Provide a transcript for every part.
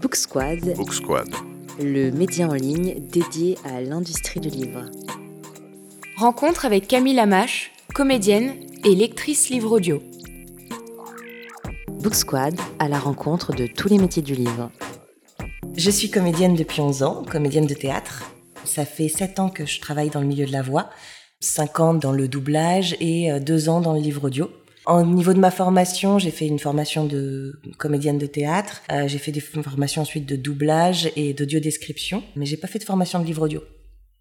Book Squad, Book Squad. le média en ligne dédié à l'industrie du livre. Rencontre avec Camille Lamache, comédienne et lectrice livre audio. Book Squad à la rencontre de tous les métiers du livre. Je suis comédienne depuis 11 ans, comédienne de théâtre. Ça fait 7 ans que je travaille dans le milieu de la voix, 5 ans dans le doublage et 2 ans dans le livre audio. Au niveau de ma formation, j'ai fait une formation de comédienne de théâtre, euh, j'ai fait des formations ensuite de doublage et d'audio-description, mais j'ai pas fait de formation de livre audio.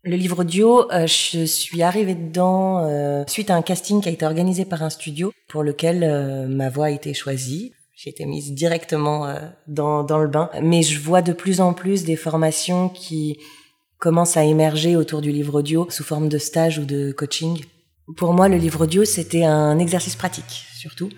Le livre audio, euh, je suis arrivée dedans euh, suite à un casting qui a été organisé par un studio pour lequel ma voix a été choisie. J'ai été mise directement dans, dans le bain. Mais je vois de plus en plus des formations qui commencent à émerger autour du livre audio sous forme de stage ou de coaching. Pour moi, le livre audio, c'était un exercice pratique, surtout,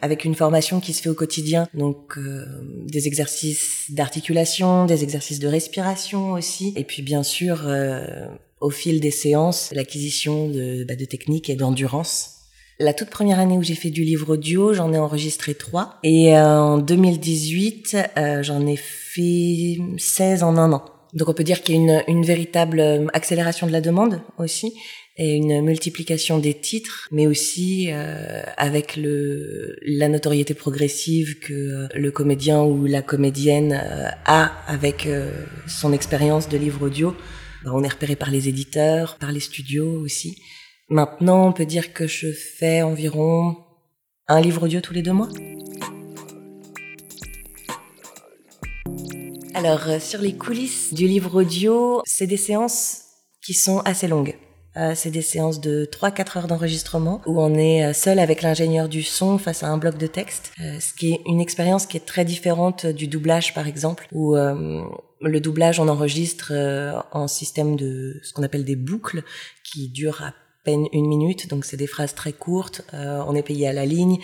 avec une formation qui se fait au quotidien. Donc, euh, des exercices d'articulation, des exercices de respiration aussi. Et puis, bien sûr, euh, au fil des séances, l'acquisition de, bah, de techniques et d'endurance. La toute première année où j'ai fait du livre audio, j'en ai enregistré trois. Et euh, en 2018, euh, j'en ai fait 16 en un an. Donc on peut dire qu'il y a une, une véritable euh, accélération de la demande aussi et une multiplication des titres, mais aussi euh, avec le, la notoriété progressive que euh, le comédien ou la comédienne euh, a avec son expérience de livre audio. On est repéré par les éditeurs, par les studios aussi. Maintenant, on peut dire que je fais environ un livre audio tous les deux mois. Alors, euh, sur les coulisses du livre audio, c'est des séances qui sont assez longues. Euh, c'est des séances de 3-4 heures d'enregistrement où on est euh, seul avec l'ingénieur du son face à un bloc de texte, euh, ce qui est une expérience qui est très différente du doublage par exemple, où euh, le doublage on enregistre euh, en système de ce qu'on appelle des boucles qui durent à une minute, donc c'est des phrases très courtes, euh, on est payé à la ligne,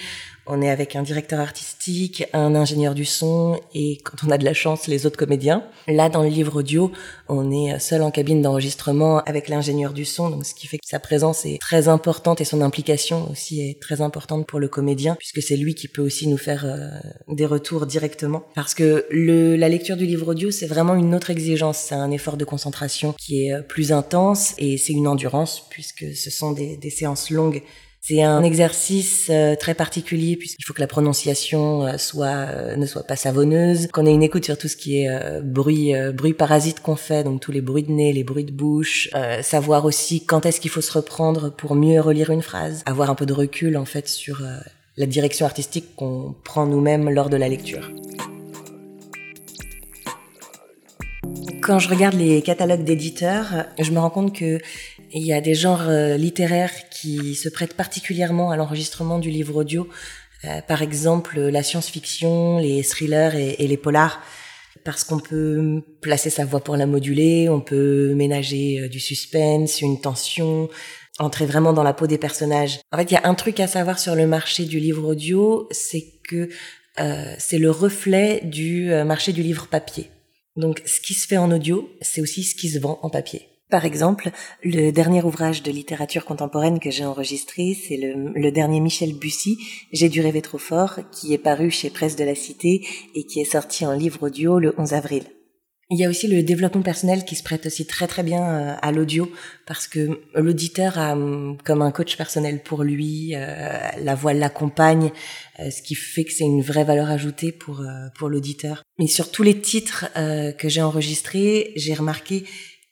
on est avec un directeur artistique, un ingénieur du son et quand on a de la chance, les autres comédiens. Là, dans le livre audio, on est seul en cabine d'enregistrement avec l'ingénieur du son, donc ce qui fait que sa présence est très importante et son implication aussi est très importante pour le comédien puisque c'est lui qui peut aussi nous faire euh, des retours directement. Parce que le, la lecture du livre audio, c'est vraiment une autre exigence, c'est un effort de concentration qui est euh, plus intense et c'est une endurance puisque ce sont des, séances longues c'est un exercice euh, très particulier puisqu'il faut que la prononciation euh, euh, ne soit pas savonneuse, qu'on ait une écoute sur tout ce qui est bruit parasite qu'on fait, donc tous les bruits de nez, les bruits de bouche, savoir aussi quand est-ce qu'il faut se reprendre pour mieux relire une phrase, avoir un peu de recul en fait sur la direction artistique qu'on prend nous-mêmes lors de la lecture. Quand je regarde les catalogues d'éditeurs, je me rends compte que il y a des genres euh, littéraires qui se prêtent particulièrement à l'enregistrement du livre audio. Euh, par exemple, la science-fiction, les thrillers et, les polars. Parce qu'on peut placer sa voix pour la moduler, on peut ménager euh, du suspense, une tension, entrer vraiment dans la peau des personnages. En fait, il y a un truc à savoir sur le marché du livre audio, c'est que euh, c'est le reflet du marché du livre papier. Donc, ce qui se fait en audio, c'est aussi ce qui se vend en papier. Par exemple, le dernier ouvrage de littérature contemporaine que j'ai enregistré, c'est le, le dernier Michel Bussy, J'ai dû rêver trop fort, qui est paru chez Presse de la Cité et qui est sorti en livre audio le 11 avril. Il y a aussi le développement personnel qui se prête aussi très très bien euh, à l'audio parce que l'auditeur a hum, comme un coach personnel pour lui, euh, la voix l'accompagne, euh, ce qui fait que c'est une vraie valeur ajoutée pour pour l'auditeur. Mais sur tous les titres que j'ai enregistrés, j'ai remarqué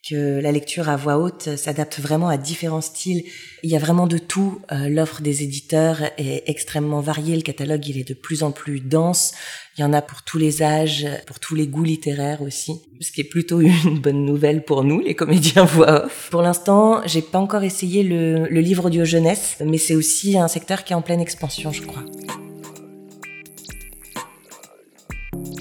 que la lecture à voix haute s'adapte vraiment à différents styles. Il y a vraiment de tout. Euh, L'offre des éditeurs est extrêmement variée. Le catalogue, il est de plus en plus dense. Il y en a pour tous les âges, pour tous les goûts littéraires aussi. Ce qui est plutôt une bonne nouvelle pour nous, les comédiens voix off. Pour l'instant, j'ai pas encore essayé le, le livre audio jeunesse, mais c'est aussi un secteur qui est en pleine expansion, je crois.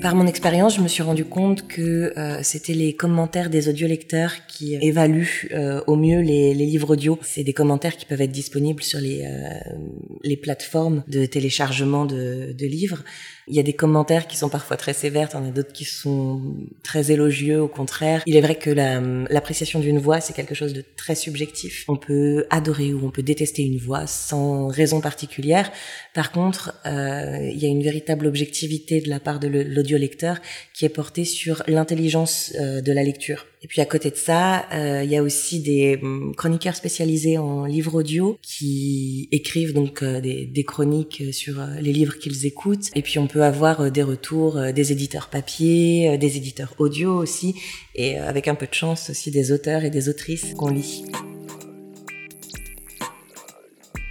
Par mon expérience, je me suis rendu compte que euh, c'était les commentaires des audiolecteurs qui évaluent euh, au mieux les, livres audio. C'est des commentaires qui peuvent être disponibles sur les, euh, plateformes de téléchargement de, livres. Il y a des commentaires qui sont parfois très sévères, il y en a d'autres qui sont très élogieux, au contraire. Il est vrai que la- l'appréciation d'une voix, c'est quelque chose de très subjectif. On peut adorer ou on peut détester une voix sans raison particulière. Par contre, euh, il y a une véritable objectivité de la part de le- l'audiolecteur qui est porté sur l'intelligence de la lecture. Et puis à côté de ça, il y a aussi des hum, chroniqueurs spécialisés en livres audio qui écrivent donc des, des, chroniques sur les livres qu'ils écoutent. Et puis on peut avoir des retours des éditeurs papier, des éditeurs audio aussi, et avec un peu de chance aussi des auteurs et des autrices qu'on lit.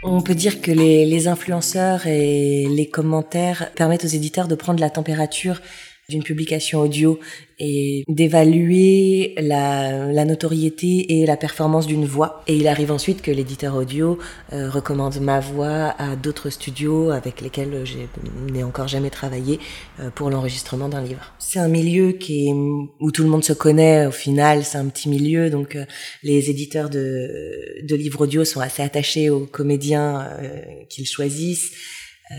On peut dire que les, influenceurs et les commentaires permettent aux éditeurs de prendre la température d'une publication audio et d'évaluer la, notoriété et la performance d'une voix. Et il arrive ensuite que l'éditeur audio euh, recommande ma voix à d'autres studios avec lesquels je n'ai encore jamais travaillé euh, pour l'enregistrement d'un livre. C'est un milieu qui où tout le monde se connaît au final, c'est un petit milieu, donc euh, les éditeurs de, de livres audio sont assez attachés aux comédiens qu'ils choisissent.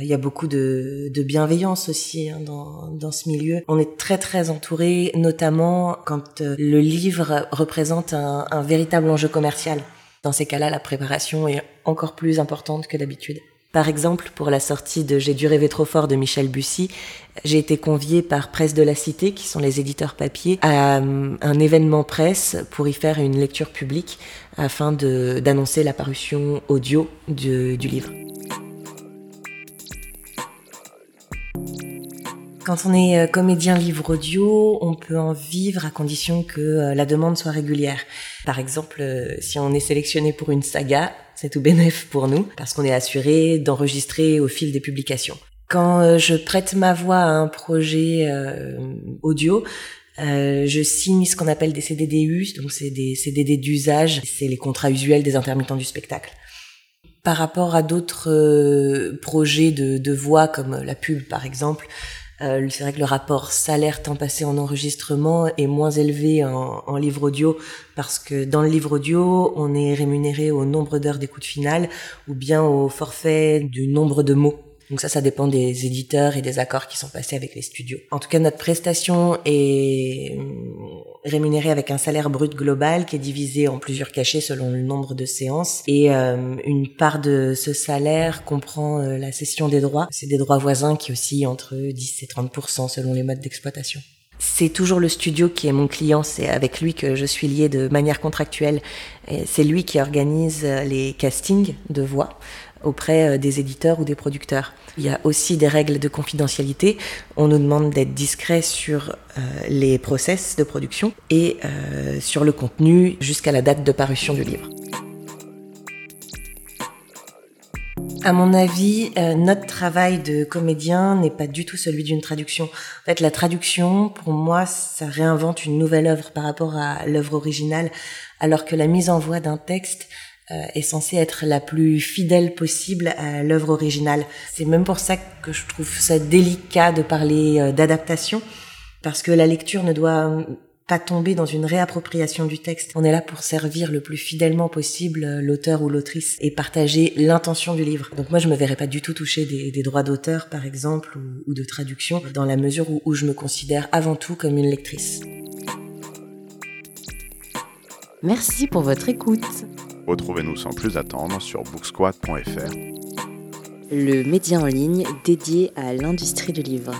Il y a beaucoup de, bienveillance aussi hein, dans, dans, ce milieu. On est très très entouré, notamment quand euh, le livre représente un, un véritable enjeu commercial. Dans ces cas-là, la préparation est encore plus importante que d'habitude. Par exemple, pour la sortie de J'ai dû rêver trop fort de Michel Bussy, j'ai été conviée par Presse de la Cité, qui sont les éditeurs papier, à euh, un événement presse pour y faire une lecture publique afin d'annoncer la parution audio du livre. Quand on est euh, comédien livre audio, on peut en vivre à condition que euh, la demande soit régulière. Par exemple, euh, si on est sélectionné pour une saga, c'est tout bénéf pour nous, parce qu'on est assuré d'enregistrer au fil des publications. Quand je prête ma voix à un projet audio, je signe ce qu'on appelle des CDDU, donc c'est des CDD d'usage, c'est les contrats usuels des intermittents du spectacle. Par rapport à d'autres projets de, de voix comme la pub par exemple, euh, c'est vrai que le rapport salaire temps passé en enregistrement est moins élevé en, en, livre audio parce que dans le livre audio, on est rémunéré au nombre d'heures d'écoute finale ou bien au forfait du nombre de mots donc ça, ça dépend des éditeurs et des accords qui sont passés avec les studios. En tout cas, notre prestation est hum, rémunérée avec un salaire brut global qui est divisé en plusieurs cachets selon le nombre de séances. Et euh, une part de ce salaire comprend euh, la cession des droits. C'est des droits voisins qui oscillent entre 10 et 30% selon les modes d'exploitation. C'est toujours le studio qui est mon client, c'est avec lui que je suis liée de manière contractuelle. C'est lui qui organise euh, les castings de voix auprès euh, des éditeurs ou des producteurs. Il y a aussi des règles de confidentialité. On nous demande d'être discret sur euh, les process de production et euh, sur le contenu jusqu'à la date de parution du livre. À mon avis, notre travail de comédien n'est pas du tout celui d'une traduction. En fait, la traduction, pour moi, ça réinvente une nouvelle œuvre par rapport à l'œuvre originale, alors que la mise en voix d'un texte, est censée être la plus fidèle possible à l'œuvre originale. C'est même pour ça que je trouve ça délicat de parler euh, d'adaptation, parce que la lecture ne doit euh, pas tomber dans une réappropriation du texte. On est là pour servir le plus fidèlement possible l'auteur ou l'autrice et partager l'intention du livre. Donc moi, je me verrais pas du tout toucher des, droits d'auteur, par exemple, ou, de traduction, dans la mesure où je me considère avant tout comme une lectrice. Merci pour votre écoute. Retrouvez-nous sans plus attendre sur booksquad.fr. Le média en ligne dédié à l'industrie du livre.